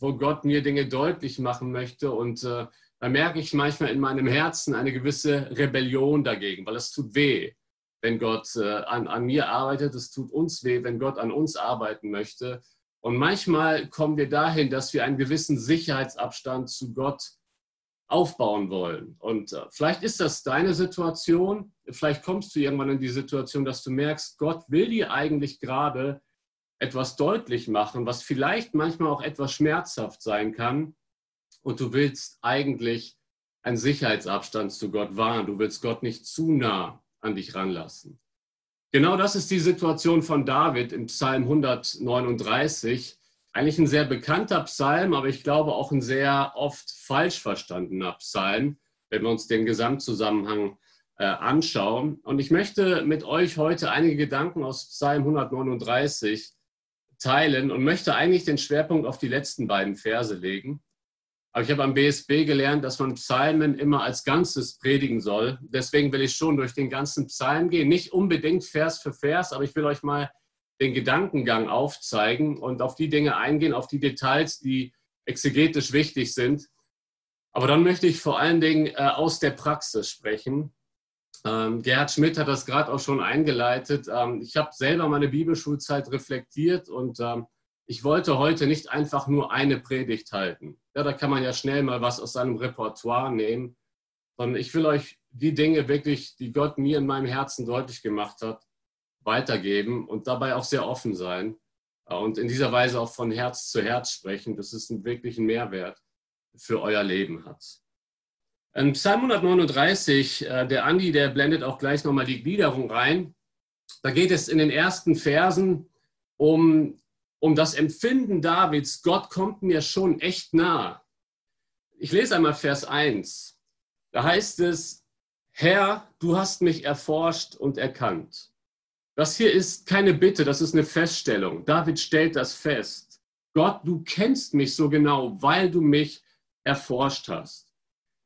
wo Gott mir Dinge deutlich machen möchte. Und äh, da merke ich manchmal in meinem Herzen eine gewisse Rebellion dagegen, weil es tut weh, wenn Gott äh, an, an mir arbeitet. Es tut uns weh, wenn Gott an uns arbeiten möchte. Und manchmal kommen wir dahin, dass wir einen gewissen Sicherheitsabstand zu Gott aufbauen wollen. Und äh, vielleicht ist das deine Situation. Vielleicht kommst du irgendwann in die Situation, dass du merkst, Gott will dir eigentlich gerade etwas deutlich machen, was vielleicht manchmal auch etwas schmerzhaft sein kann. Und du willst eigentlich einen Sicherheitsabstand zu Gott wahren. Du willst Gott nicht zu nah an dich ranlassen. Genau das ist die Situation von David im Psalm 139. Eigentlich ein sehr bekannter Psalm, aber ich glaube auch ein sehr oft falsch verstandener Psalm, wenn wir uns den Gesamtzusammenhang äh, anschauen. Und ich möchte mit euch heute einige Gedanken aus Psalm 139 teilen und möchte eigentlich den Schwerpunkt auf die letzten beiden Verse legen. Aber ich habe am BSB gelernt, dass man Psalmen immer als Ganzes predigen soll. Deswegen will ich schon durch den ganzen Psalm gehen. Nicht unbedingt Vers für Vers, aber ich will euch mal den Gedankengang aufzeigen und auf die Dinge eingehen, auf die Details, die exegetisch wichtig sind. Aber dann möchte ich vor allen Dingen äh, aus der Praxis sprechen. Ähm, Gerhard Schmidt hat das gerade auch schon eingeleitet. Ähm, ich habe selber meine Bibelschulzeit reflektiert und ähm, ich wollte heute nicht einfach nur eine Predigt halten. Ja, da kann man ja schnell mal was aus seinem Repertoire nehmen, sondern ich will euch die Dinge wirklich, die Gott mir in meinem Herzen deutlich gemacht hat, weitergeben und dabei auch sehr offen sein äh, und in dieser Weise auch von Herz zu Herz sprechen, dass es einen wirklichen Mehrwert für euer Leben hat. In Psalm 139, äh, der Andi, der blendet auch gleich nochmal die Gliederung rein. Da geht es in den ersten Versen um, um das Empfinden Davids, Gott kommt mir schon echt nah. Ich lese einmal Vers 1. Da heißt es, Herr, du hast mich erforscht und erkannt. Das hier ist keine Bitte, das ist eine Feststellung. David stellt das fest. Gott, du kennst mich so genau, weil du mich erforscht hast.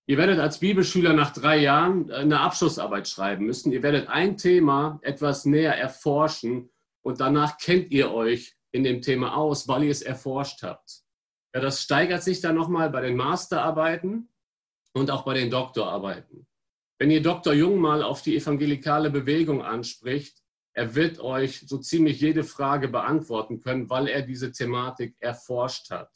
Ihr werdet als Bibelschüler nach drei Jahren eine Abschlussarbeit schreiben müssen. Ihr werdet ein Thema etwas näher erforschen und danach kennt ihr euch in dem Thema aus, weil ihr es erforscht habt. Ja, das steigert sich dann nochmal bei den Masterarbeiten und auch bei den Doktorarbeiten. Wenn ihr Dr. Jung mal auf die evangelikale Bewegung anspricht, er wird euch so ziemlich jede Frage beantworten können, weil er diese Thematik erforscht hat.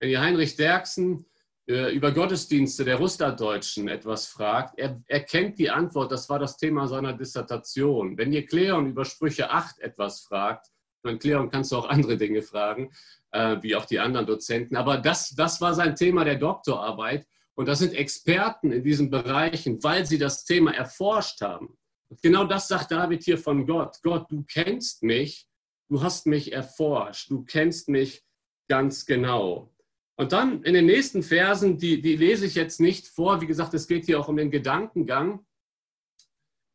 Wenn ihr Heinrich Derksen äh, über Gottesdienste der Russlanddeutschen etwas fragt, er, er kennt die Antwort, das war das Thema seiner Dissertation. Wenn ihr Kleon über Sprüche 8 etwas fragt, dann Kleon kannst du auch andere Dinge fragen, äh, wie auch die anderen Dozenten, aber das, das war sein Thema der Doktorarbeit und das sind Experten in diesen Bereichen, weil sie das Thema erforscht haben. Und genau das sagt David hier von Gott. Gott, du kennst mich, du hast mich erforscht, du kennst mich ganz genau. Und dann in den nächsten Versen, die, die lese ich jetzt nicht vor. Wie gesagt, es geht hier auch um den Gedankengang.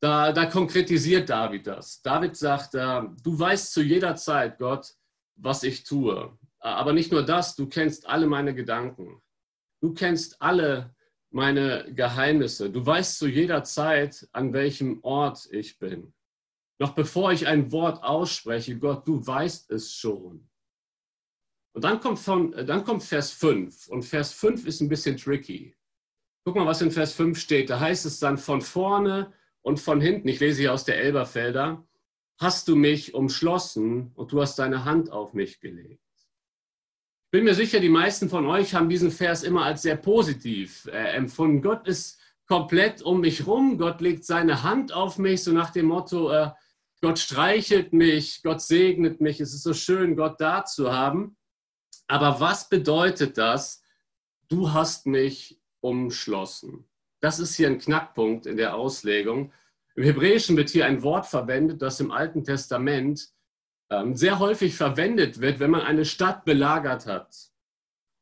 Da, da konkretisiert David das. David sagt, äh, du weißt zu jeder Zeit, Gott, was ich tue. Aber nicht nur das, du kennst alle meine Gedanken. Du kennst alle meine Geheimnisse. Du weißt zu jeder Zeit, an welchem Ort ich bin. Noch bevor ich ein Wort ausspreche, Gott, du weißt es schon. Und dann kommt, von, dann kommt Vers 5. Und Vers 5 ist ein bisschen tricky. Guck mal, was in Vers 5 steht. Da heißt es dann von vorne und von hinten, ich lese hier aus der Elberfelder, hast du mich umschlossen und du hast deine Hand auf mich gelegt. Ich bin mir sicher, die meisten von euch haben diesen Vers immer als sehr positiv äh, empfunden. Gott ist komplett um mich rum, Gott legt seine Hand auf mich, so nach dem Motto, äh, Gott streichelt mich, Gott segnet mich, es ist so schön, Gott da zu haben. Aber was bedeutet das? Du hast mich umschlossen. Das ist hier ein Knackpunkt in der Auslegung. Im Hebräischen wird hier ein Wort verwendet, das im Alten Testament ähm, sehr häufig verwendet wird, wenn man eine Stadt belagert hat.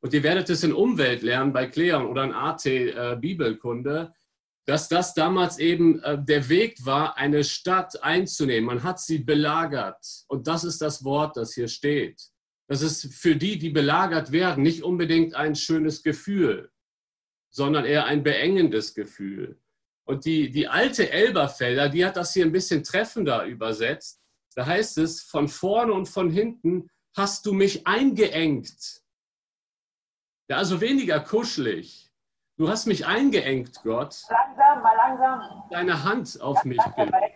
Und ihr werdet es in Umwelt lernen bei Kleon oder in AT äh, Bibelkunde, dass das damals eben äh, der Weg war, eine Stadt einzunehmen. Man hat sie belagert. Und das ist das Wort, das hier steht. Das ist für die, die belagert werden, nicht unbedingt ein schönes Gefühl, sondern eher ein beengendes Gefühl. Und die, die alte Elberfelder, die hat das hier ein bisschen treffender übersetzt. Da heißt es, von vorne und von hinten hast du mich eingeengt. Ja, also weniger kuschelig. Du hast mich eingeengt, Gott. Langsam, mal langsam. Deine Hand auf mich gelegt.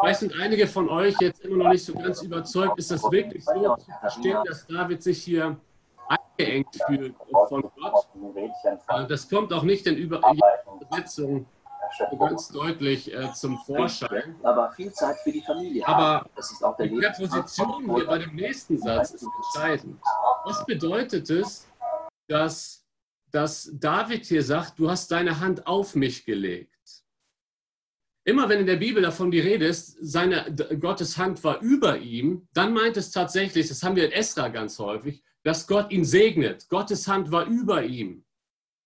Vielleicht sind einige von euch jetzt immer noch nicht so ganz überzeugt. Ist das wirklich so zu verstehen, dass David sich hier eingeengt fühlt von Gott? Äh, Das kommt auch nicht in Übersetzung ganz deutlich äh, zum Vorschein. aber viel Zeit für die Familie Aber haben. Das ist auch der Die Präposition hier bei dem nächsten Satz ist entscheidend. Was bedeutet es, dass, dass David hier sagt, du hast deine Hand auf mich gelegt? Immer wenn in der Bibel davon die Rede ist, seine, Gottes Hand war über ihm, dann meint es tatsächlich, das haben wir in Esra ganz häufig, dass Gott ihn segnet. Gottes Hand war über ihm.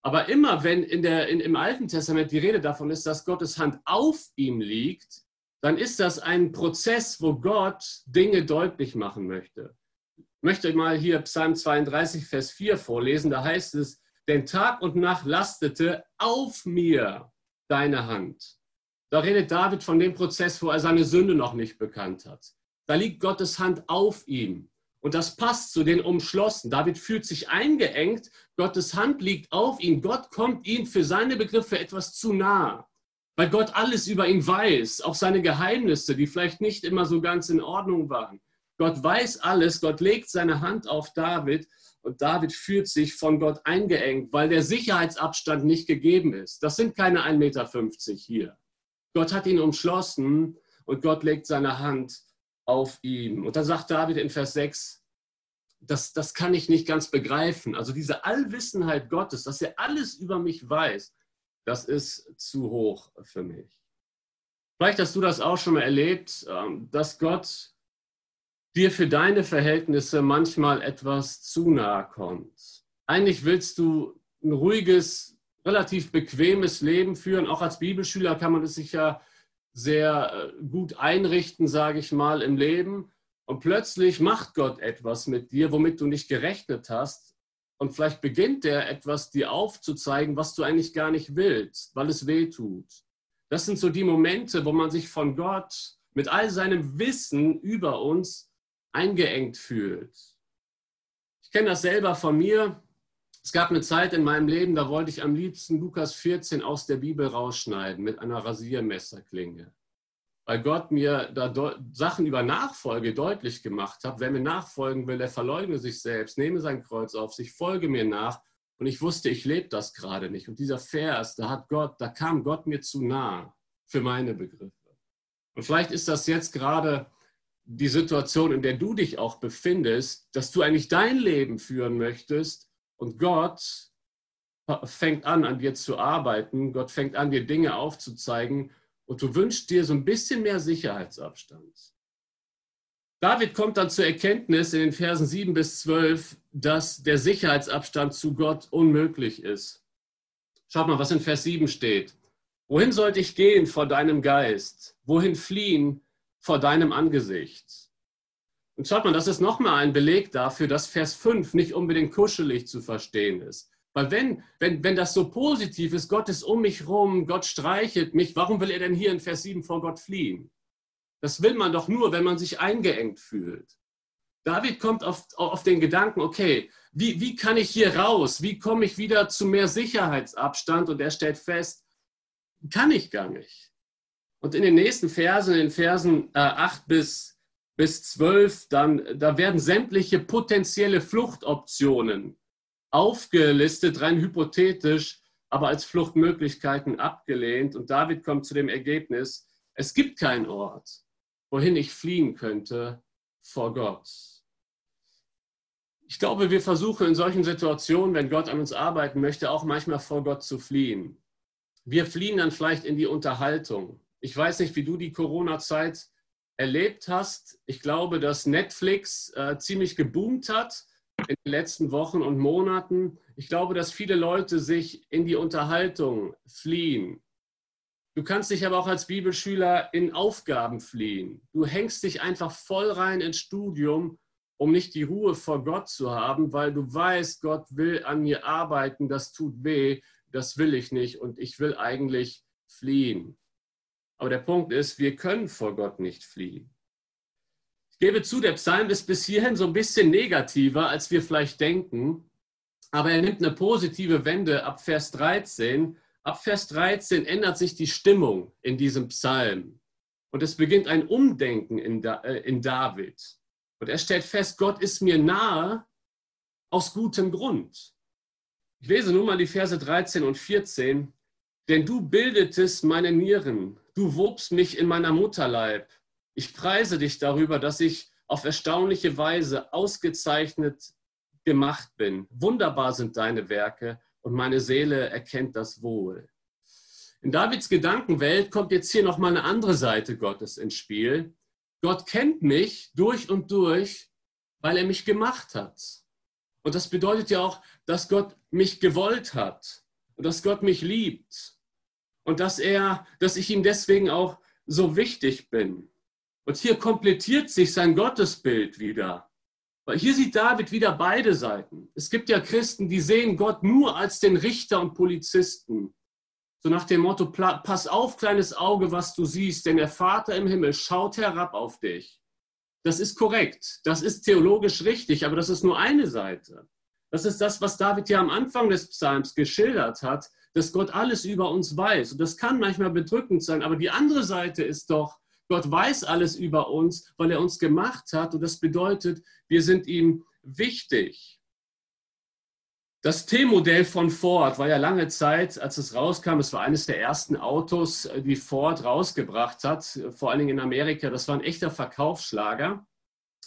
Aber immer wenn in der, in, im Alten Testament die Rede davon ist, dass Gottes Hand auf ihm liegt, dann ist das ein Prozess, wo Gott Dinge deutlich machen möchte. Ich möchte mal hier Psalm 32, Vers 4 vorlesen. Da heißt es, denn Tag und Nacht lastete auf mir deine Hand. Da redet David von dem Prozess, wo er seine Sünde noch nicht bekannt hat. Da liegt Gottes Hand auf ihm. Und das passt zu den Umschlossen. David fühlt sich eingeengt. Gottes Hand liegt auf ihm. Gott kommt ihm für seine Begriffe etwas zu nah weil Gott alles über ihn weiß, auch seine Geheimnisse, die vielleicht nicht immer so ganz in Ordnung waren. Gott weiß alles, Gott legt seine Hand auf David und David fühlt sich von Gott eingeengt, weil der Sicherheitsabstand nicht gegeben ist. Das sind keine 1,50 Meter hier. Gott hat ihn umschlossen und Gott legt seine Hand auf ihn. Und da sagt David in Vers 6, das, das kann ich nicht ganz begreifen. Also diese Allwissenheit Gottes, dass er alles über mich weiß, das ist zu hoch für mich. Vielleicht hast du das auch schon mal erlebt, ähm, dass Gott dir für deine Verhältnisse manchmal etwas zu nahe kommt. Eigentlich willst du ein ruhiges, relativ bequemes Leben führen. Auch als Bibelschüler kann man es sich ja sehr äh, gut einrichten, sage ich mal, im Leben. Und plötzlich macht Gott etwas mit dir, womit du nicht gerechnet hast. Und vielleicht beginnt er etwas dir aufzuzeigen, was du eigentlich gar nicht willst, weil es weh tut. Das sind so die Momente, wo man sich von Gott mit all seinem Wissen über uns eingeengt fühlt. Ich kenne das selber von mir. Es gab eine Zeit in meinem Leben, da wollte ich am liebsten Lukas 14 aus der Bibel rausschneiden mit einer Rasiermesserklinge. Weil Gott mir da Sachen über Nachfolge deutlich gemacht hat. Wer mir nachfolgen will, der verleugne sich selbst, nehme sein Kreuz auf sich, folge mir nach. Und ich wusste, ich lebe das gerade nicht. Und dieser Vers, da hat Gott, da kam Gott mir zu nah für meine Begriffe. Und vielleicht ist das jetzt gerade die Situation, in der du dich auch befindest, dass du eigentlich dein Leben führen möchtest und Gott fängt an, an dir zu arbeiten. Gott fängt an, dir Dinge aufzuzeigen und du wünschst dir so ein bisschen mehr Sicherheitsabstand. David kommt dann zur Erkenntnis in den Versen 7 bis 12, dass der Sicherheitsabstand zu Gott unmöglich ist. Schaut mal, was in Vers 7 steht. Wohin sollte ich gehen vor deinem Geist? Wohin fliehen vor deinem Angesicht? Und schaut mal, das ist nochmal ein Beleg dafür, dass Vers 5 nicht unbedingt kuschelig zu verstehen ist. Weil wenn, wenn, wenn das so positiv ist, Gott ist um mich rum, Gott streichelt mich, warum will er denn hier in Vers 7 vor Gott fliehen? Das will man doch nur, wenn man sich eingeengt fühlt. David kommt auf, auf den Gedanken, okay, wie, wie kann ich hier raus? Wie komme ich wieder zu mehr Sicherheitsabstand? Und er stellt fest, kann ich gar nicht. Und in den nächsten Versen, in den Versen äh, 8 bis, bis 12, dann, da werden sämtliche potenzielle Fluchtoptionen aufgelistet, rein hypothetisch, aber als Fluchtmöglichkeiten abgelehnt. Und David kommt zu dem Ergebnis, es gibt keinen Ort, wohin ich fliehen könnte vor Gott. Ich glaube, wir versuchen in solchen Situationen, wenn Gott an uns arbeiten möchte, auch manchmal vor Gott zu fliehen. Wir fliehen dann vielleicht in die Unterhaltung. Ich weiß nicht, wie du die Corona-Zeit erlebt hast. Ich glaube, dass Netflix äh, ziemlich geboomt hat in den letzten Wochen und Monaten. Ich glaube, dass viele Leute sich in die Unterhaltung fliehen. Du kannst dich aber auch als Bibelschüler in Aufgaben fliehen. Du hängst dich einfach voll rein ins Studium, um nicht die Ruhe vor Gott zu haben, weil du weißt, Gott will an mir arbeiten, das tut weh, das will ich nicht und ich will eigentlich fliehen. Aber der Punkt ist, wir können vor Gott nicht fliehen. Ich gebe zu, der Psalm ist bis hierhin so ein bisschen negativer, als wir vielleicht denken. aber er nimmt eine positive Wende ab Vers 13. Ab Vers 13 ändert sich die Stimmung in diesem Psalm. Und es beginnt ein Umdenken in, äh, in David. Und er stellt fest, Gott ist mir nahe aus gutem Grund. Ich lese nun mal die Verse 13 und 14. Denn du bildetest meine Nieren, du wobst mich in meiner Mutterleib. Ich preise dich darüber, dass ich auf erstaunliche Weise ausgezeichnet gemacht bin. Wunderbar sind deine Werke und meine Seele erkennt das wohl. In Davids Gedankenwelt kommt jetzt hier nochmal eine andere Seite Gottes ins Spiel. Gott kennt mich durch und durch, weil er mich gemacht hat. Und das bedeutet ja auch, dass Gott mich gewollt hat und dass Gott mich liebt und dass er, dass ich ihm deswegen auch so wichtig bin. Und hier komplettiert sich sein Gottesbild wieder. Weil hier sieht David wieder beide Seiten. Es gibt ja Christen, die sehen Gott nur als den Richter und Polizisten. So nach dem Motto, pass auf, kleines Auge, was du siehst, denn der Vater im Himmel schaut herab auf dich. Das ist korrekt, das ist theologisch richtig, aber das ist nur eine Seite. Das ist das, was David ja am Anfang des Psalms geschildert hat, dass Gott alles über uns weiß. Und das kann manchmal bedrückend sein, aber die andere Seite ist doch, Gott weiß alles über uns, weil er uns gemacht hat. Und das bedeutet, wir sind ihm wichtig. Das T-Modell von Ford war ja lange Zeit, als es rauskam, es war eines der ersten Autos, die Ford rausgebracht hat, vor allen Dingen in Amerika. Das war ein echter Verkaufsschlager.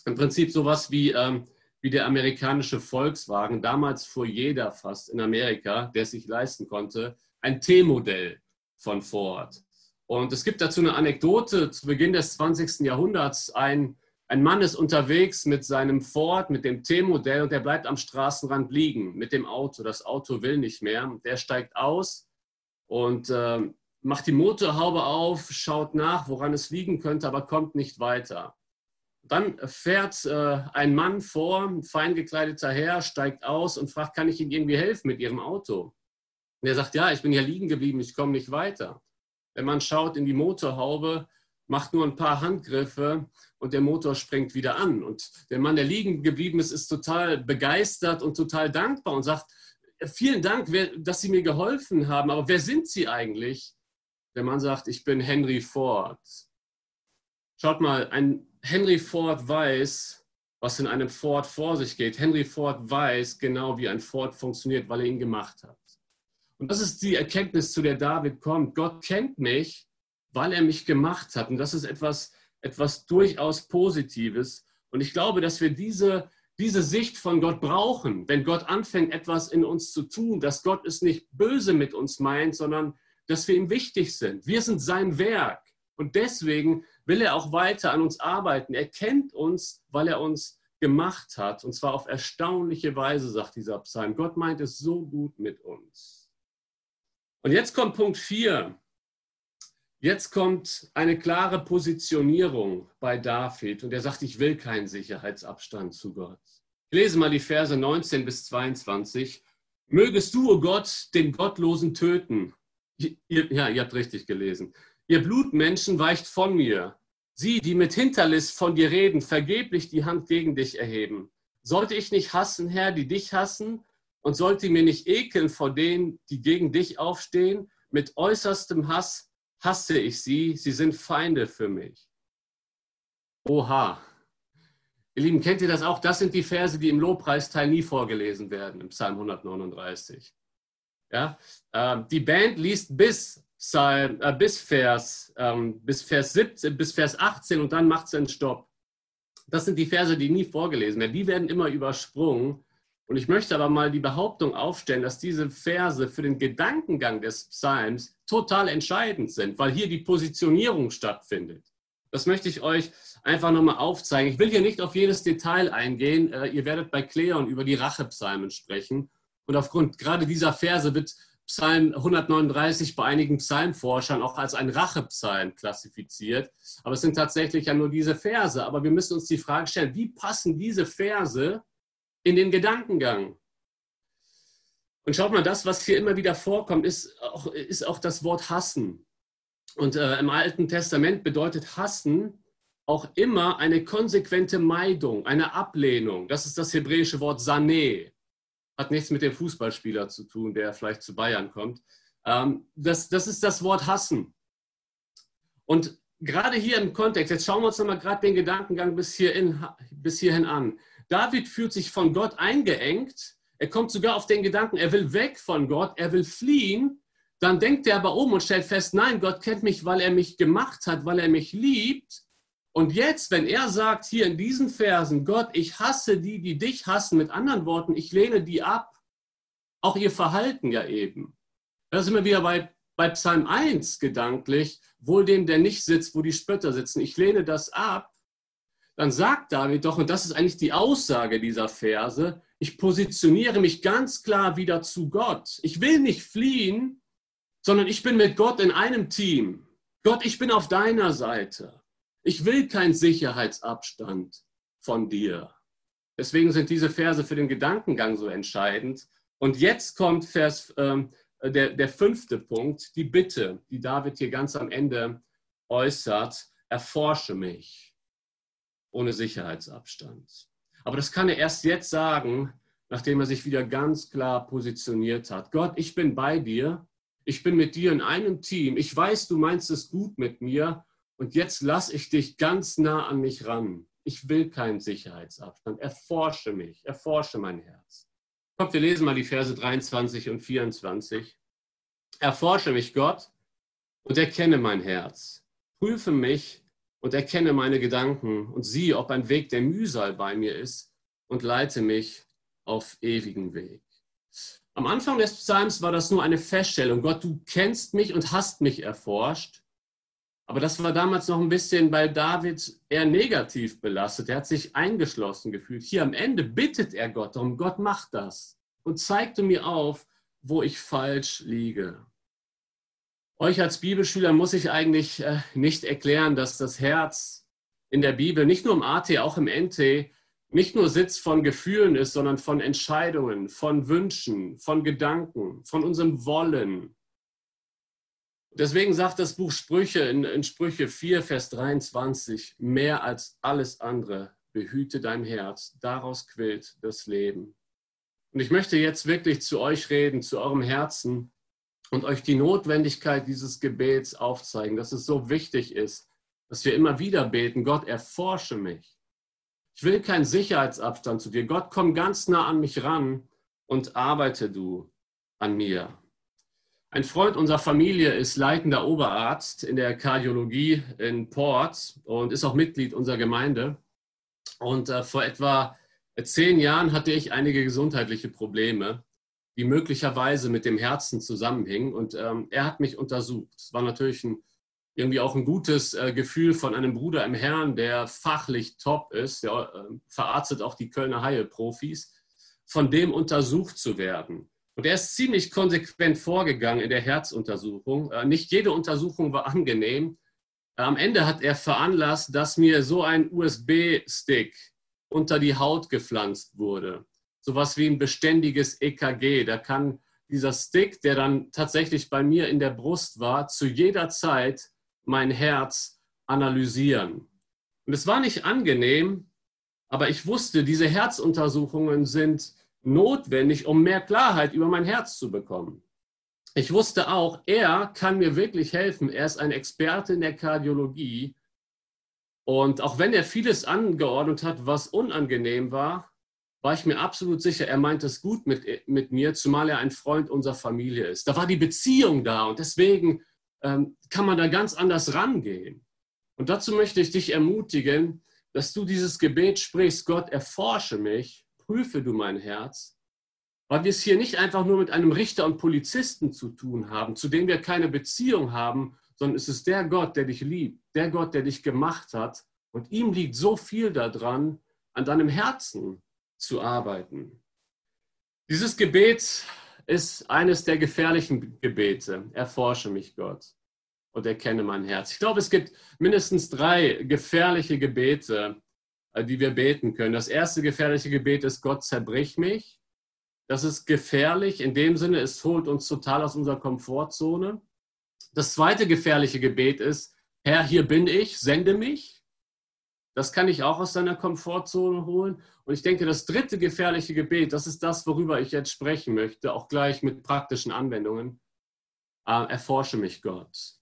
Im Prinzip sowas wie, ähm, wie der amerikanische Volkswagen. Damals fuhr jeder fast in Amerika, der es sich leisten konnte, ein T-Modell von Ford. Und es gibt dazu eine Anekdote zu Beginn des 20. Jahrhunderts. Ein, ein Mann ist unterwegs mit seinem Ford, mit dem T-Modell und der bleibt am Straßenrand liegen mit dem Auto. Das Auto will nicht mehr. Der steigt aus und äh, macht die Motorhaube auf, schaut nach, woran es liegen könnte, aber kommt nicht weiter. Dann fährt äh, ein Mann vor, ein fein gekleideter Herr, steigt aus und fragt, kann ich Ihnen irgendwie helfen mit Ihrem Auto? Und er sagt, ja, ich bin hier liegen geblieben, ich komme nicht weiter. Der Mann schaut in die Motorhaube, macht nur ein paar Handgriffe und der Motor springt wieder an. Und der Mann, der liegen geblieben ist, ist total begeistert und total dankbar und sagt, vielen Dank, dass Sie mir geholfen haben, aber wer sind Sie eigentlich? Der Mann sagt, ich bin Henry Ford. Schaut mal, ein Henry Ford weiß, was in einem Ford vor sich geht. Henry Ford weiß genau, wie ein Ford funktioniert, weil er ihn gemacht hat. Und das ist die Erkenntnis, zu der David kommt. Gott kennt mich, weil er mich gemacht hat. Und das ist etwas, etwas durchaus Positives. Und ich glaube, dass wir diese, diese Sicht von Gott brauchen, wenn Gott anfängt, etwas in uns zu tun, dass Gott es nicht böse mit uns meint, sondern dass wir ihm wichtig sind. Wir sind sein Werk. Und deswegen will er auch weiter an uns arbeiten. Er kennt uns, weil er uns gemacht hat. Und zwar auf erstaunliche Weise, sagt dieser Psalm. Gott meint es so gut mit uns. Und jetzt kommt Punkt 4. Jetzt kommt eine klare Positionierung bei David und er sagt, ich will keinen Sicherheitsabstand zu Gott. Ich lese mal die Verse 19 bis 22. Mögest du, o oh Gott, den Gottlosen töten. Ja, ihr habt richtig gelesen. Ihr Blutmenschen weicht von mir. Sie, die mit Hinterlist von dir reden, vergeblich die Hand gegen dich erheben. Sollte ich nicht hassen, Herr, die dich hassen? und sollte mir nicht ekeln vor denen, die gegen dich aufstehen. Mit äußerstem Hass hasse ich sie, sie sind Feinde für mich. Oha. Ihr Lieben, kennt ihr das auch? Das sind die Verse, die im Lobpreisteil nie vorgelesen werden, im Psalm 139. Ja? Ähm, die Band liest bis, bis, Vers, ähm, bis, Vers 17, bis Vers 18 und dann macht sie einen Stopp. Das sind die Verse, die nie vorgelesen werden. Die werden immer übersprungen und ich möchte aber mal die Behauptung aufstellen, dass diese Verse für den Gedankengang des Psalms total entscheidend sind, weil hier die Positionierung stattfindet. Das möchte ich euch einfach nochmal aufzeigen. Ich will hier nicht auf jedes Detail eingehen. Äh, ihr werdet bei Kleon über die Rachepsalmen sprechen. Und aufgrund gerade dieser Verse wird Psalm 139 bei einigen Psalmforschern auch als ein Rachepsalm klassifiziert. Aber es sind tatsächlich ja nur diese Verse. Aber wir müssen uns die Frage stellen, wie passen diese Verse in den Gedankengang. Und schaut mal, das, was hier immer wieder vorkommt, ist auch, ist auch das Wort hassen. Und äh, im Alten Testament bedeutet hassen auch immer eine konsequente Meidung, eine Ablehnung. Das ist das hebräische Wort Saneh. Hat nichts mit dem Fußballspieler zu tun, der vielleicht zu Bayern kommt. Ähm, das, das ist das Wort hassen. Und gerade hier im Kontext, jetzt schauen wir uns nochmal gerade den Gedankengang bis, hierhin, bis hierhin an. David fühlt sich von Gott eingeengt. Er kommt sogar auf den Gedanken, er will weg von Gott, er will fliehen. Dann denkt er aber um und stellt fest, nein, Gott kennt mich, weil er mich gemacht hat, weil er mich liebt. Und jetzt, wenn er sagt hier in diesen Versen, Gott, ich hasse die, die dich hassen, mit anderen Worten, ich lehne die ab, auch ihr Verhalten ja eben. Da sind wir wieder bei, bei Psalm 1 gedanklich, wohl dem, der nicht sitzt, wo die Spötter sitzen. Ich lehne das ab. Dann sagt David doch, und das ist eigentlich die Aussage dieser Verse, ich positioniere mich ganz klar wieder zu Gott. Ich will nicht fliehen, sondern ich bin mit Gott in einem Team. Gott, ich bin auf deiner Seite. Ich will keinen Sicherheitsabstand von dir. Deswegen sind diese Verse für den Gedankengang so entscheidend. Und jetzt kommt Vers, ähm, der, der fünfte Punkt, die Bitte, die David hier ganz am Ende äußert, erforsche mich ohne Sicherheitsabstand. Aber das kann er erst jetzt sagen, nachdem er sich wieder ganz klar positioniert hat. Gott, ich bin bei dir, ich bin mit dir in einem Team, ich weiß, du meinst es gut mit mir und jetzt lasse ich dich ganz nah an mich ran. Ich will keinen Sicherheitsabstand. Erforsche mich, erforsche mein Herz. Kommt, wir lesen mal die Verse 23 und 24. Erforsche mich, Gott, und erkenne mein Herz. Prüfe mich und erkenne meine Gedanken und sieh, ob ein Weg der Mühsal bei mir ist und leite mich auf ewigen Weg. Am Anfang des Psalms war das nur eine Feststellung. Gott, du kennst mich und hast mich erforscht. Aber das war damals noch ein bisschen bei David eher negativ belastet. Er hat sich eingeschlossen gefühlt. Hier am Ende bittet er Gott darum, Gott macht das und zeigte mir auf, wo ich falsch liege. Euch als Bibelschüler muss ich eigentlich äh, nicht erklären, dass das Herz in der Bibel, nicht nur im AT, auch im NT, nicht nur Sitz von Gefühlen ist, sondern von Entscheidungen, von Wünschen, von Gedanken, von unserem Wollen. Deswegen sagt das Buch Sprüche in, in Sprüche 4, Vers 23, mehr als alles andere, behüte dein Herz, daraus quillt das Leben. Und ich möchte jetzt wirklich zu euch reden, zu eurem Herzen und euch die Notwendigkeit dieses Gebets aufzeigen, dass es so wichtig ist, dass wir immer wieder beten, Gott, erforsche mich. Ich will keinen Sicherheitsabstand zu dir. Gott, komm ganz nah an mich ran und arbeite du an mir. Ein Freund unserer Familie ist leitender Oberarzt in der Kardiologie in Port und ist auch Mitglied unserer Gemeinde. Und äh, vor etwa zehn Jahren hatte ich einige gesundheitliche Probleme, die möglicherweise mit dem Herzen zusammenhingen. Und ähm, er hat mich untersucht. Es war natürlich ein, irgendwie auch ein gutes äh, Gefühl von einem Bruder im Herrn, der fachlich top ist. Der äh, verarztet auch die Kölner Haie-Profis, von dem untersucht zu werden. Und er ist ziemlich konsequent vorgegangen in der Herzuntersuchung. Äh, nicht jede Untersuchung war angenehm. Am Ende hat er veranlasst, dass mir so ein USB-Stick unter die Haut gepflanzt wurde. Sowas wie ein beständiges EKG. Da kann dieser Stick, der dann tatsächlich bei mir in der Brust war, zu jeder Zeit mein Herz analysieren. Und es war nicht angenehm, aber ich wusste, diese Herzuntersuchungen sind notwendig, um mehr Klarheit über mein Herz zu bekommen. Ich wusste auch, er kann mir wirklich helfen. Er ist ein Experte in der Kardiologie und auch wenn er vieles angeordnet hat, was unangenehm war, war ich mir absolut sicher, er meint es gut mit, mit mir, zumal er ein Freund unserer Familie ist. Da war die Beziehung da und deswegen ähm, kann man da ganz anders rangehen. Und dazu möchte ich dich ermutigen, dass du dieses Gebet sprichst, Gott, erforsche mich, prüfe du mein Herz, weil wir es hier nicht einfach nur mit einem Richter und Polizisten zu tun haben, zu dem wir keine Beziehung haben, sondern es ist der Gott, der dich liebt, der Gott, der dich gemacht hat. Und ihm liegt so viel daran, an deinem Herzen zu arbeiten. Dieses Gebet ist eines der gefährlichen Gebete. Erforsche mich, Gott, und erkenne mein Herz. Ich glaube, es gibt mindestens drei gefährliche Gebete, die wir beten können. Das erste gefährliche Gebet ist, Gott zerbrich mich. Das ist gefährlich in dem Sinne, es holt uns total aus unserer Komfortzone. Das zweite gefährliche Gebet ist, Herr, hier bin ich, sende mich. Das kann ich auch aus deiner Komfortzone holen. Und ich denke, das dritte gefährliche Gebet, das ist das, worüber ich jetzt sprechen möchte, auch gleich mit praktischen Anwendungen. Äh, erforsche mich Gott.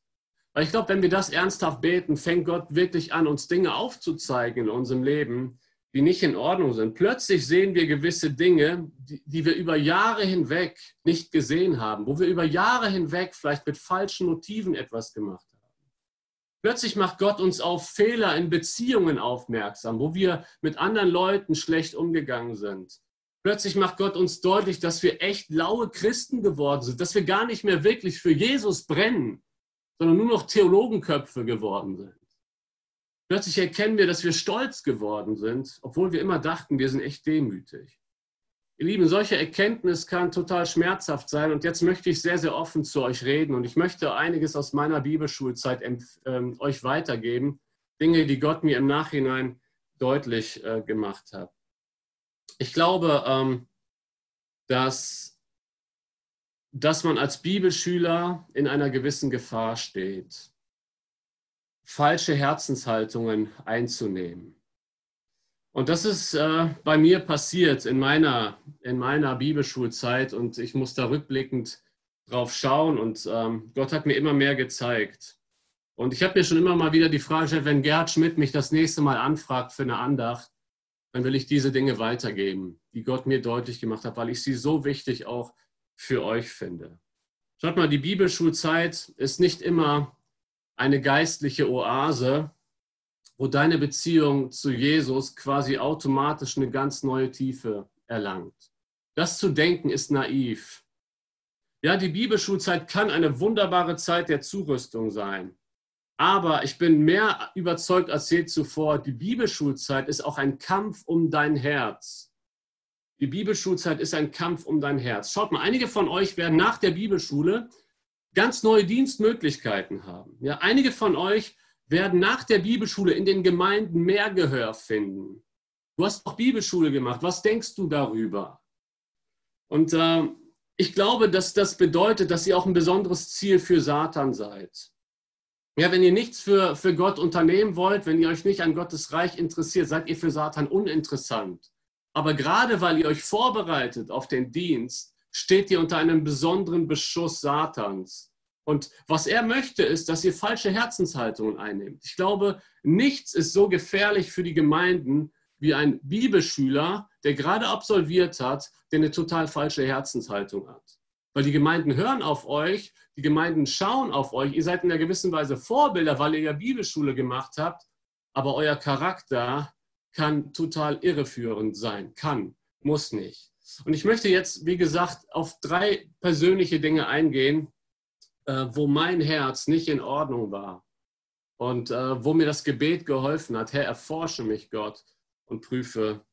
Weil ich glaube, wenn wir das ernsthaft beten, fängt Gott wirklich an, uns Dinge aufzuzeigen in unserem Leben, die nicht in Ordnung sind. Plötzlich sehen wir gewisse Dinge, die, die, wir über Jahre hinweg nicht gesehen haben, wo wir über Jahre hinweg vielleicht mit falschen Motiven etwas gemacht haben. Plötzlich macht Gott uns auf Fehler in Beziehungen aufmerksam, wo wir mit anderen Leuten schlecht umgegangen sind. Plötzlich macht Gott uns deutlich, dass wir echt laue Christen geworden sind, dass wir gar nicht mehr wirklich für Jesus brennen, sondern nur noch Theologenköpfe geworden sind. Plötzlich erkennen wir, dass wir stolz geworden sind, obwohl wir immer dachten, wir sind echt demütig. Ihr Lieben, solche Erkenntnis kann total schmerzhaft sein. Und jetzt möchte ich sehr, sehr offen zu euch reden. Und ich möchte einiges aus meiner Bibelschulzeit äh, euch weitergeben. Dinge, die Gott mir im Nachhinein deutlich äh, gemacht hat. Ich glaube, ähm, dass, dass man als Bibelschüler in einer gewissen Gefahr steht falsche Herzenshaltungen einzunehmen. Und das ist äh, bei mir passiert in meiner, in meiner Bibelschulzeit und ich muss da rückblickend drauf schauen und ähm, Gott hat mir immer mehr gezeigt. Und ich habe mir schon immer mal wieder die Frage gestellt, wenn Gerd Schmidt mich das nächste Mal anfragt für eine Andacht, dann will ich diese Dinge weitergeben, die Gott mir deutlich gemacht hat, weil ich sie so wichtig auch für euch finde. Schaut mal, die Bibelschulzeit ist nicht immer eine geistliche Oase, wo deine Beziehung zu Jesus quasi automatisch eine ganz neue Tiefe erlangt. Das zu denken ist naiv. Ja, die Bibelschulzeit kann eine wunderbare Zeit der Zurüstung sein. Aber ich bin mehr überzeugt als je zuvor, die Bibelschulzeit ist auch ein Kampf um dein Herz. Die Bibelschulzeit ist ein Kampf um dein Herz. Schaut mal, einige von euch werden nach der Bibelschule ganz neue Dienstmöglichkeiten haben. Ja, einige von euch werden nach der Bibelschule in den Gemeinden mehr Gehör finden. Du hast auch Bibelschule gemacht. Was denkst du darüber? Und äh, ich glaube, dass das bedeutet, dass ihr auch ein besonderes Ziel für Satan seid. Ja, wenn ihr nichts für, für Gott unternehmen wollt, wenn ihr euch nicht an Gottes Reich interessiert, seid ihr für Satan uninteressant. Aber gerade weil ihr euch vorbereitet auf den Dienst, steht ihr unter einem besonderen Beschuss Satans. Und was er möchte, ist, dass ihr falsche Herzenshaltungen einnehmt. Ich glaube, nichts ist so gefährlich für die Gemeinden wie ein Bibelschüler, der gerade absolviert hat, der eine total falsche Herzenshaltung hat. Weil die Gemeinden hören auf euch, die Gemeinden schauen auf euch, ihr seid in einer gewissen Weise Vorbilder, weil ihr ja Bibelschule gemacht habt, aber euer Charakter kann total irreführend sein. Kann, muss nicht. Und ich möchte jetzt, wie gesagt, auf drei persönliche Dinge eingehen, äh, wo mein Herz nicht in Ordnung war und äh, wo mir das Gebet geholfen hat. Herr, erforsche mich, Gott, und prüfe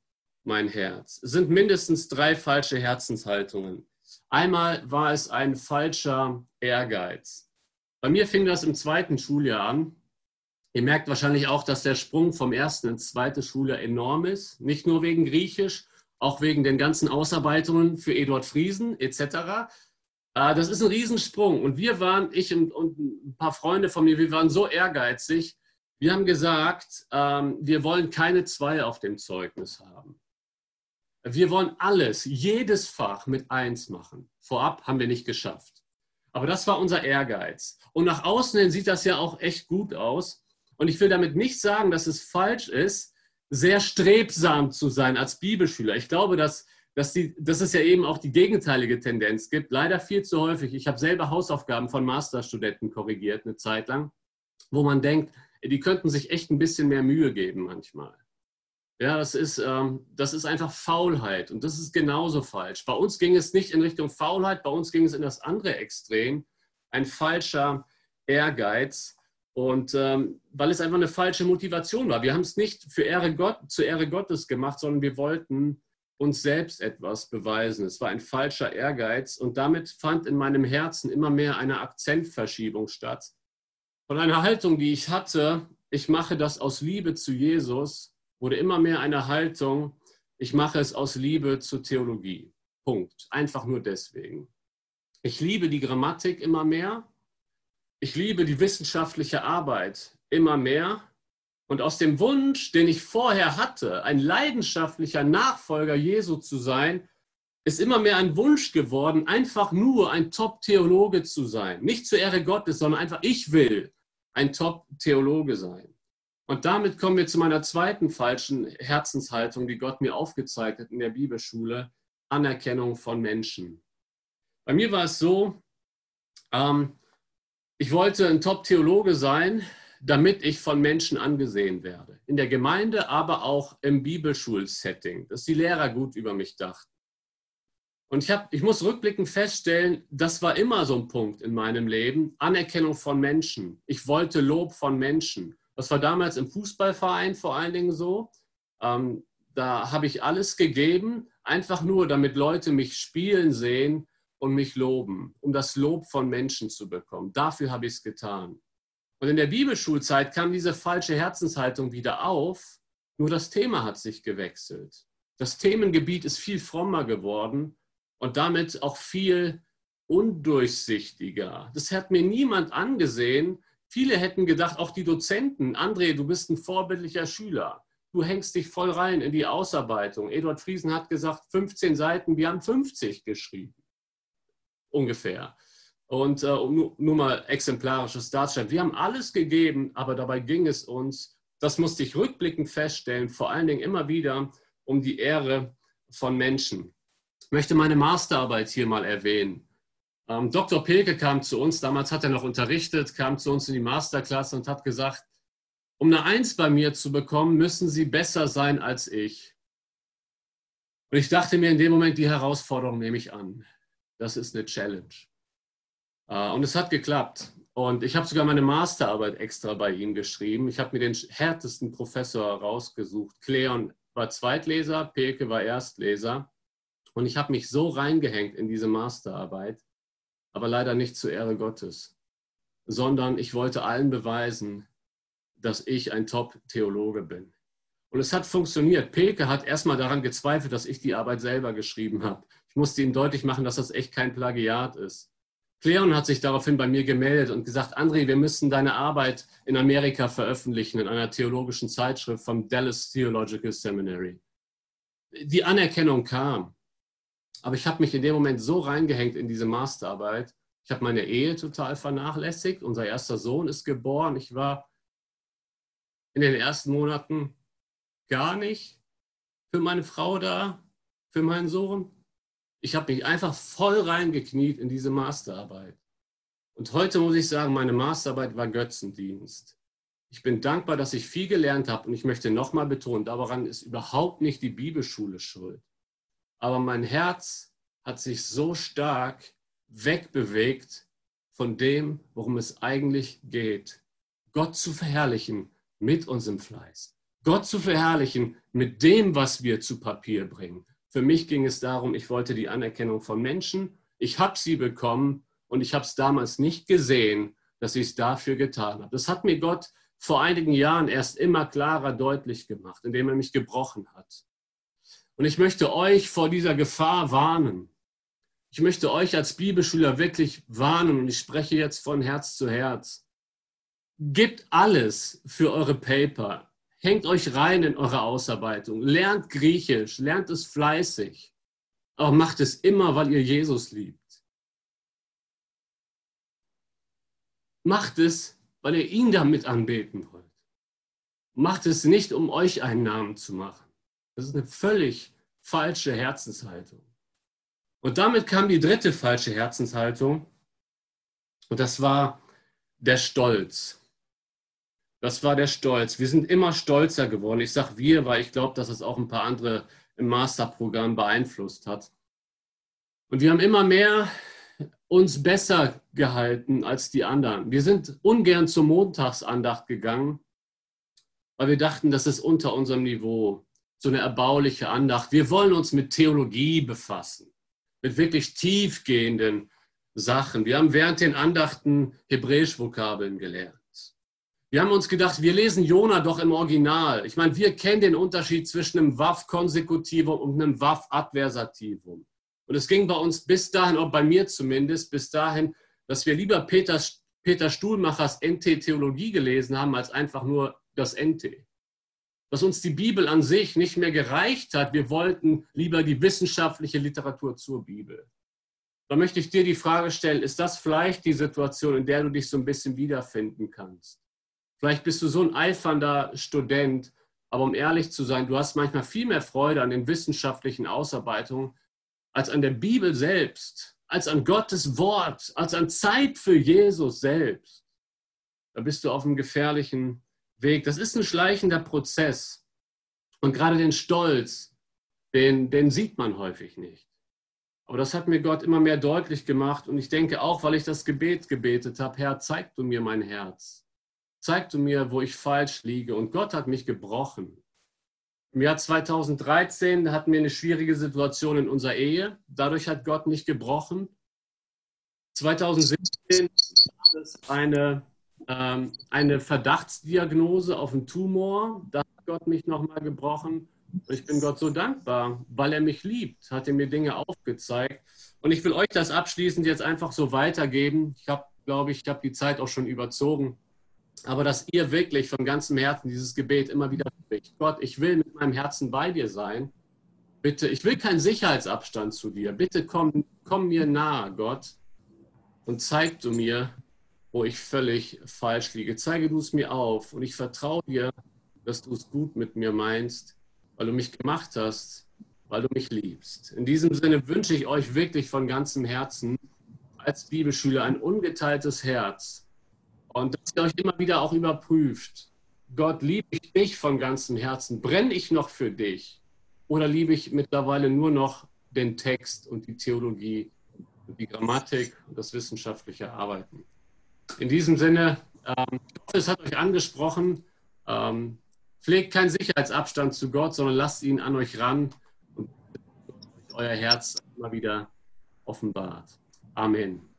mein Herz. Es sind mindestens drei falsche Herzenshaltungen. Einmal war es ein falscher Ehrgeiz. Bei mir fing das im zweiten Schuljahr an. Ihr merkt wahrscheinlich auch, dass der Sprung vom ersten ins zweite Schuljahr enorm ist. Nicht nur wegen Griechisch, auch wegen den ganzen Ausarbeitungen für Eduard Friesen etc. Äh, das ist ein Riesensprung. Und wir waren, ich und, ein paar Freunde von mir, wir waren so ehrgeizig. Wir haben gesagt, ähm, wir wollen keine zwei auf dem Zeugnis haben. Wir wollen alles, jedes Fach mit eins machen. Vorab haben wir nicht geschafft. Aber das war unser Ehrgeiz. Und nach außen hin sieht das ja auch echt gut aus. Und ich will damit nicht sagen, dass es falsch ist, sehr strebsam zu sein als Bibelschüler. Ich glaube, dass, dass, die, dass es ja eben auch die gegenteilige Tendenz gibt. Leider viel zu häufig. Ich habe selber Hausaufgaben von Masterstudenten korrigiert eine Zeit lang, wo man denkt, die könnten sich echt ein bisschen mehr Mühe geben manchmal. Ja, das ist, ähm, das ist einfach Faulheit und das ist genauso falsch. Bei uns ging es nicht in Richtung Faulheit, bei uns ging es in das andere Extrem, ein falscher Ehrgeiz. Und ähm, weil es einfach eine falsche Motivation war. Wir haben es nicht für Ehre Gott, zur Ehre Gottes gemacht, sondern wir wollten uns selbst etwas beweisen. Es war ein falscher Ehrgeiz und damit fand in meinem Herzen immer mehr eine Akzentverschiebung statt. Von einer Haltung, die ich hatte, ich mache das aus Liebe zu Jesus, wurde immer mehr eine Haltung, ich mache es aus Liebe zur Theologie. Punkt. Einfach nur deswegen. Ich liebe die Grammatik immer mehr ich liebe die wissenschaftliche Arbeit immer mehr Und aus dem Wunsch, den ich vorher hatte, ein leidenschaftlicher Nachfolger Jesu zu sein, ist immer mehr ein Wunsch geworden, einfach nur ein Top-Theologe zu sein. Nicht zur Ehre Gottes, sondern einfach, ich will ein Top-Theologe sein. Und damit kommen wir zu meiner zweiten falschen Herzenshaltung, die Gott mir aufgezeigt hat in der Bibelschule, Anerkennung von Menschen. Bei mir war es so, ähm, ich wollte ein Top-Theologe sein, damit ich von Menschen angesehen werde. In der Gemeinde, aber auch im Bibelschulsetting, dass die Lehrer gut über mich dachten. Und ich, hab, ich muss rückblickend feststellen, das war immer so ein Punkt in meinem Leben, Anerkennung von Menschen. Ich wollte Lob von Menschen. Das war damals im Fußballverein vor allen Dingen so. Ähm, da habe ich alles gegeben, einfach nur, damit Leute mich spielen sehen und mich loben, um das Lob von Menschen zu bekommen. Dafür habe ich es getan. Und in der Bibelschulzeit kam diese falsche Herzenshaltung wieder auf, nur das Thema hat sich gewechselt. Das Themengebiet ist viel frommer geworden und damit auch viel undurchsichtiger. Das hat mir niemand angesehen. Viele hätten gedacht, auch die Dozenten, André, du bist ein vorbildlicher Schüler. Du hängst dich voll rein in die Ausarbeitung. Eduard Friesen hat gesagt, 15 Seiten, wir haben 50 geschrieben. Ungefähr. Und äh, nur, nur mal exemplarisches darstellen. Wir haben alles gegeben, aber dabei ging es uns, das musste ich rückblickend feststellen, vor allen Dingen immer wieder um die Ehre von Menschen. Ich möchte meine Masterarbeit hier mal erwähnen. Ähm, Dr. Pilke kam zu uns, damals hat er noch unterrichtet, kam zu uns in die Masterklasse und hat gesagt, um eine Eins bei mir zu bekommen, müssen Sie besser sein als ich. Und ich dachte mir in dem Moment, die Herausforderung nehme ich an. Das ist eine Challenge. Äh, und es hat geklappt. Und ich habe sogar meine Masterarbeit extra bei ihm geschrieben. Ich habe mir den härtesten Professor rausgesucht. Cleon war Zweitleser, Pilke war Erstleser. Und ich habe mich so reingehängt in diese Masterarbeit, aber leider nicht zur Ehre Gottes, sondern ich wollte allen beweisen, dass ich ein Top-Theologe bin. Und es hat funktioniert. Pilke hat erstmal daran gezweifelt, dass ich die Arbeit selber geschrieben habe. Ich musste ihm deutlich machen, dass das echt kein Plagiat ist. Cleon hat sich daraufhin bei mir gemeldet und gesagt, André, wir müssen deine Arbeit in Amerika veröffentlichen, in einer theologischen Zeitschrift vom Dallas Theological Seminary. Die Anerkennung kam. Aber ich habe mich in dem Moment so reingehängt in diese Masterarbeit. Ich habe meine Ehe total vernachlässigt. Unser erster Sohn ist geboren. Ich war in den ersten Monaten gar nicht für meine Frau da, für meinen Sohn. Ich habe mich einfach voll reingekniet in diese Masterarbeit. Und heute muss ich sagen, meine Masterarbeit war Götzendienst. Ich bin dankbar, dass ich viel gelernt habe und ich möchte nochmal betonen, daran ist überhaupt nicht die Bibelschule schuld. Aber mein Herz hat sich so stark wegbewegt von dem, worum es eigentlich geht. Gott zu verherrlichen mit unserem Fleiß. Gott zu verherrlichen mit dem, was wir zu Papier bringen. Für mich ging es darum, ich wollte die Anerkennung von Menschen. Ich habe sie bekommen und ich habe es damals nicht gesehen, dass ich es dafür getan habe. Das hat mir Gott vor einigen Jahren erst immer klarer deutlich gemacht, indem er mich gebrochen hat. Und ich möchte euch vor dieser Gefahr warnen. Ich möchte euch als Bibelschüler wirklich warnen und ich spreche jetzt von Herz zu Herz. Gebt alles für eure Paper. Hängt euch rein in eure Ausarbeitung. Lernt Griechisch, lernt es fleißig. Aber macht es immer, weil ihr Jesus liebt. Macht es, weil ihr ihn damit anbeten wollt. Macht es nicht, um euch einen Namen zu machen. Das ist eine völlig falsche Herzenshaltung. Und damit kam die dritte falsche Herzenshaltung. Und das war der Stolz. Das war der Stolz. Wir sind immer stolzer geworden. Ich sage wir, weil ich glaube, dass es auch ein paar andere im Masterprogramm beeinflusst hat. Und wir haben immer mehr uns besser gehalten als die anderen. Wir sind ungern zur Montagsandacht gegangen, weil wir dachten, das ist unter unserem Niveau so eine erbauliche Andacht. Wir wollen uns mit Theologie befassen, mit wirklich tiefgehenden Sachen. Wir haben während den Andachten Hebräisch-Vokabeln gelernt. Wir haben uns gedacht, wir lesen Jona doch im Original. Ich meine, wir kennen den Unterschied zwischen einem Waff-Konsecutivum und einem Waff-Adversativum. Und es ging bei uns bis dahin, auch bei mir zumindest, bis dahin, dass wir lieber Peter, Peter Stuhlmachers NT Theologie gelesen haben, als einfach nur das NT. Dass uns die Bibel an sich nicht mehr gereicht hat. Wir wollten lieber die wissenschaftliche Literatur zur Bibel. Da möchte ich dir die Frage stellen, ist das vielleicht die Situation, in der du dich so ein bisschen wiederfinden kannst? Vielleicht bist du so ein eifernder Student, aber um ehrlich zu sein, du hast manchmal viel mehr Freude an den wissenschaftlichen Ausarbeitungen als an der Bibel selbst, als an Gottes Wort, als an Zeit für Jesus selbst. Da bist du auf einem gefährlichen Weg. Das ist ein schleichender Prozess. Und gerade den Stolz, den, den sieht man häufig nicht. Aber das hat mir Gott immer mehr deutlich gemacht. Und ich denke auch, weil ich das Gebet gebetet habe, Herr, zeig du mir mein Herz. Zeig du mir, wo ich falsch liege. Und Gott hat mich gebrochen. Im Jahr 2013 hatten wir eine schwierige Situation in unserer Ehe. Dadurch hat Gott mich gebrochen. 2017 gab es eine, ähm, eine Verdachtsdiagnose auf einen Tumor. Da hat Gott mich nochmal gebrochen. Und ich bin Gott so dankbar, weil er mich liebt, hat er mir Dinge aufgezeigt. Und ich will euch das abschließend jetzt einfach so weitergeben. Ich habe, glaube ich, ich habe die Zeit auch schon überzogen. Aber dass ihr wirklich von ganzem Herzen dieses Gebet immer wieder spricht. Gott, ich will mit meinem Herzen bei dir sein. Bitte, ich will keinen Sicherheitsabstand zu dir. Bitte komm, komm mir nahe, Gott, und zeig du mir, wo ich völlig falsch liege. Zeige du es mir auf und ich vertraue dir, dass du es gut mit mir meinst weil du mich gemacht hast, weil du mich liebst. In diesem Sinne wünsche ich euch wirklich von ganzem Herzen als Bibelschüler ein ungeteiltes Herz und dass ihr euch immer wieder auch überprüft. Gott, liebe ich dich von ganzem Herzen? Brenne ich noch für dich? Oder liebe ich mittlerweile nur noch den Text und die Theologie und die Grammatik und das wissenschaftliche Arbeiten? In diesem Sinne, ähm, ich hoffe, es hat euch angesprochen. Ähm, Pflegt keinen Sicherheitsabstand zu Gott, sondern lasst ihn an euch ran und euer Herz immer wieder offenbart. Amen.